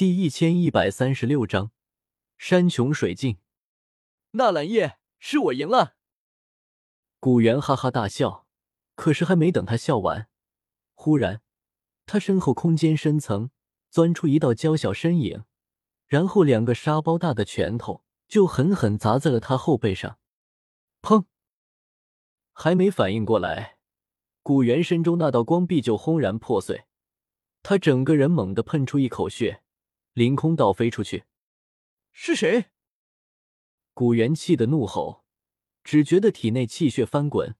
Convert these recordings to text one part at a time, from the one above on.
第一千一百三十六章山穷水尽。纳兰叶，是我赢了。古元哈哈大笑，可是还没等他笑完，忽然，他身后空间深层钻出一道娇小身影，然后两个沙包大的拳头就狠狠砸在了他后背上。砰！还没反应过来，古元身中那道光壁就轰然破碎，他整个人猛地喷出一口血，凌空倒飞出去。是谁？古元气的怒吼，只觉得体内气血翻滚，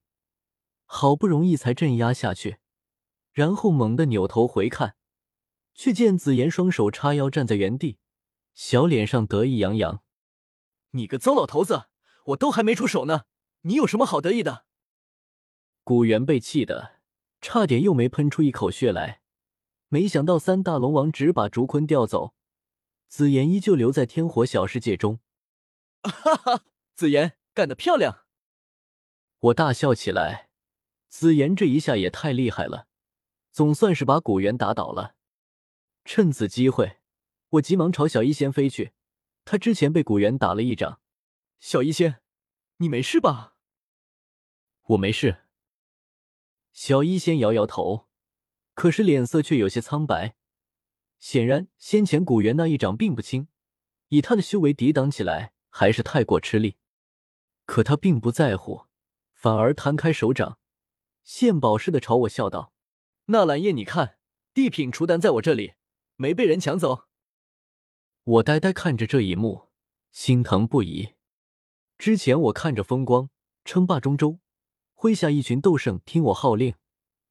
好不容易才镇压下去，然后猛地扭头回看，却见紫妍双手叉腰站在原地，小脸上得意洋洋：“你个糟老头子，我都还没出手呢，你有什么好得意的？”古元被气的差点又没喷出一口血来，没想到三大龙王只把竹坤调走，紫妍依旧留在天火小世界中。哈哈，紫妍干得漂亮！我大笑起来。紫妍这一下也太厉害了，总算是把古元打倒了。趁此机会，我急忙朝小医仙飞去。他之前被古元打了一掌。小医仙，你没事吧？我没事。小医仙摇摇头，可是脸色却有些苍白。显然，先前古元那一掌并不轻，以他的修为抵挡起来还是太过吃力。可他并不在乎，反而摊开手掌，献宝似的朝我笑道：“纳兰叶，你看，地品雏丹在我这里，没被人抢走。”我呆呆看着这一幕，心疼不已。之前我看着风光称霸中州。麾下一群斗圣听我号令，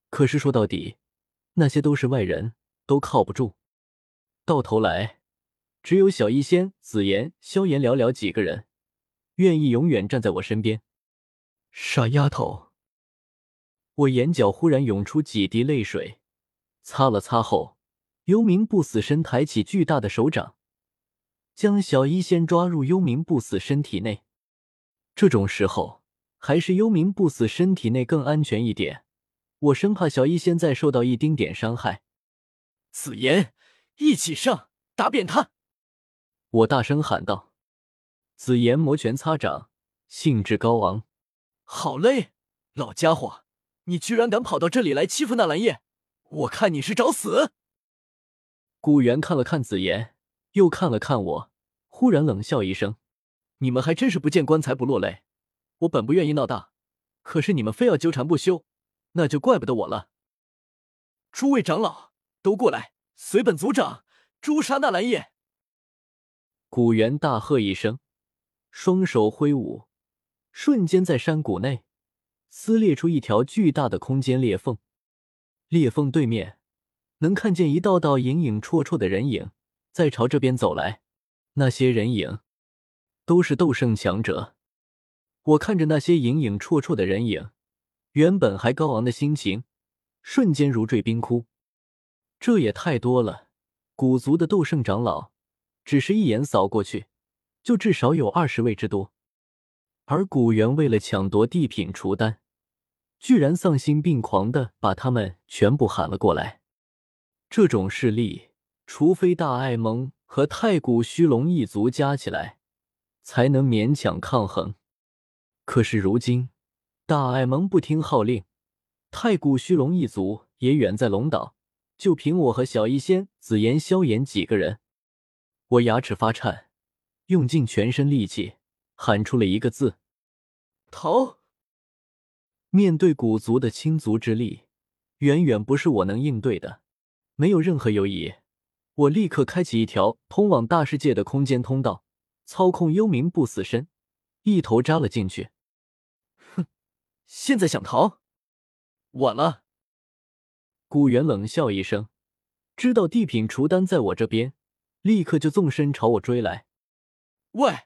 可是说到底，那些都是外人，都靠不住。到头来，只有小医仙、紫妍、萧炎寥寥几个人愿意永远站在我身边。傻丫头！我眼角忽然涌出几滴泪水，擦了擦后，幽冥不死身抬起巨大的手掌，将小医仙抓入幽冥不死身体内。这种时候。还是幽冥不死身体内更安全一点，我生怕小医仙再受到一丁点伤害。紫妍，一起上，打扁他！我大声喊道。紫妍摩拳擦掌，兴致高昂。好嘞，老家伙，你居然敢跑到这里来欺负纳兰叶，我看你是找死！古元看了看紫妍，又看了看我，忽然冷笑一声：“你们还真是不见棺材不落泪。”我本不愿意闹大，可是你们非要纠缠不休，那就怪不得我了。诸位长老都过来，随本族长诛杀纳兰叶！古元大喝一声，双手挥舞，瞬间在山谷内撕裂出一条巨大的空间裂缝。裂缝对面能看见一道道影影绰绰的人影在朝这边走来，那些人影都是斗圣强者。我看着那些影影绰绰的人影，原本还高昂的心情瞬间如坠冰窟。这也太多了！古族的斗圣长老，只是一眼扫过去，就至少有二十位之多。而古元为了抢夺地品除丹，居然丧心病狂的把他们全部喊了过来。这种势力，除非大爱盟和太古虚龙一族加起来，才能勉强抗衡。可是如今，大爱盟不听号令，太古虚龙一族也远在龙岛，就凭我和小医仙、紫妍、萧炎几个人，我牙齿发颤，用尽全身力气喊出了一个字：逃！面对古族的倾族之力，远远不是我能应对的。没有任何犹疑，我立刻开启一条通往大世界的空间通道，操控幽冥不死身，一头扎了进去。哼现在想逃，晚了。古元冷笑一声，知道地品除丹在我这边，立刻就纵身朝我追来。喂，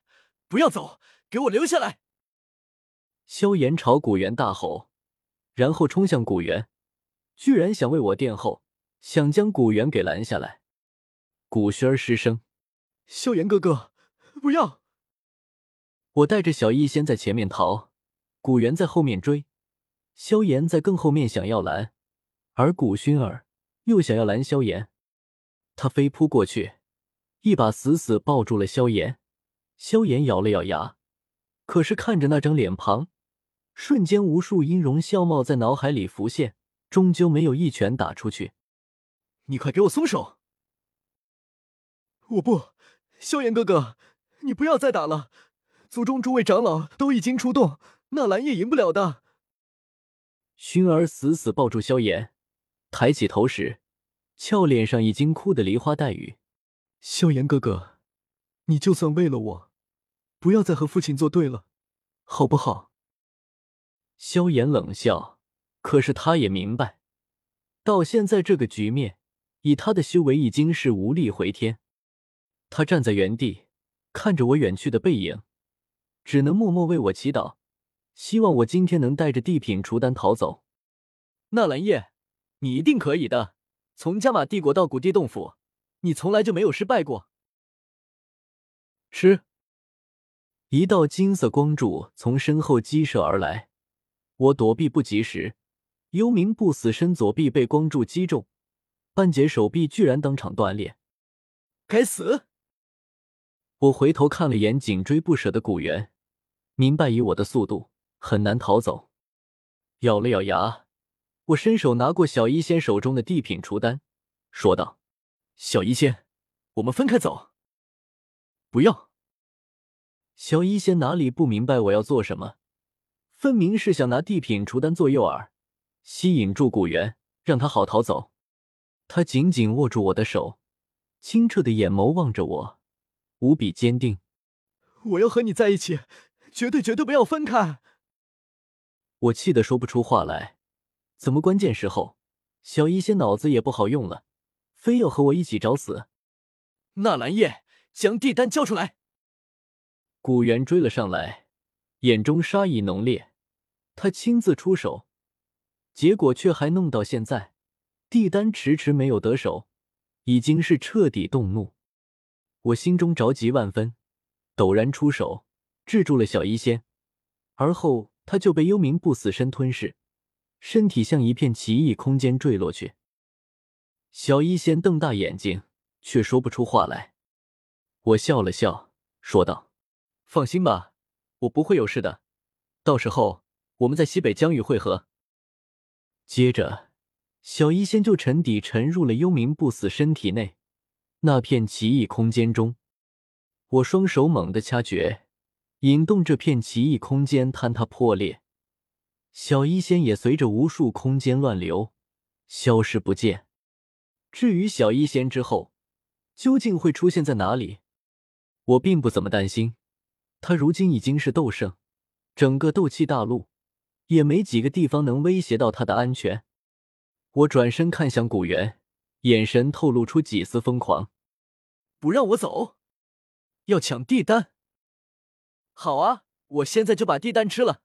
不要走，给我留下来！萧炎朝古元大吼，然后冲向古元，居然想为我垫后，想将古元给拦下来。古轩儿失声：“萧炎哥哥，不要！”我带着小医仙在前面逃。古元在后面追，萧炎在更后面想要拦，而古薰儿又想要拦萧炎。他飞扑过去，一把死死抱住了萧炎。萧炎咬了咬牙，可是看着那张脸庞，瞬间无数音容笑貌在脑海里浮现，终究没有一拳打出去。你快给我松手！我不，萧炎哥哥，你不要再打了。族中诸位长老都已经出动，那蓝叶赢不了的。薰儿死死抱住萧炎，抬起头时，俏脸上已经哭得梨花带雨。萧炎哥哥，你就算为了我。不要再和父亲作对了，好不好？萧炎冷笑，可是他也明白，到现在这个局面，以他的修为已经是无力回天。他站在原地，看着我远去的背影，只能默默为我祈祷，希望我今天能带着地品除丹逃走。纳兰叶，你一定可以的。从加玛帝国到古地洞府，你从来就没有失败过。吃。一道金色光柱从身后激射而来，我躲避不及时，幽冥不死身左臂被光柱击中，半截手臂居然当场断裂。该死！我回头看了眼紧追不舍的古元，明白以我的速度很难逃走。咬了咬牙，我伸手拿过小医仙手中的地品除丹，说道：“小医仙，我们分开走。”不要。小医仙哪里不明白我要做什么？分明是想拿地品除丹做诱饵，吸引住古元，让他好逃走。他紧紧握住我的手，清澈的眼眸望着我，无比坚定。我要和你在一起，绝对绝对不要分开！我气得说不出话来。怎么关键时候，小医仙脑子也不好用了，非要和我一起找死？纳兰叶，将地丹交出来！古元追了上来，眼中杀意浓烈。他亲自出手，结果却还弄到现在，帝丹迟迟没有得手，已经是彻底动怒。我心中着急万分，陡然出手制住了小医仙，而后他就被幽冥不死身吞噬，身体向一片奇异空间坠落去。小医仙瞪大眼睛，却说不出话来。我笑了笑，说道。放心吧，我不会有事的。到时候我们在西北疆域会合。接着，小医仙就沉底沉入了幽冥不死身体内那片奇异空间中。我双手猛地掐诀，引动这片奇异空间坍塌破裂，小医仙也随着无数空间乱流消失不见。至于小医仙之后究竟会出现在哪里，我并不怎么担心。他如今已经是斗圣，整个斗气大陆也没几个地方能威胁到他的安全。我转身看向古元，眼神透露出几丝疯狂：“不让我走，要抢地丹？好啊，我现在就把地丹吃了。”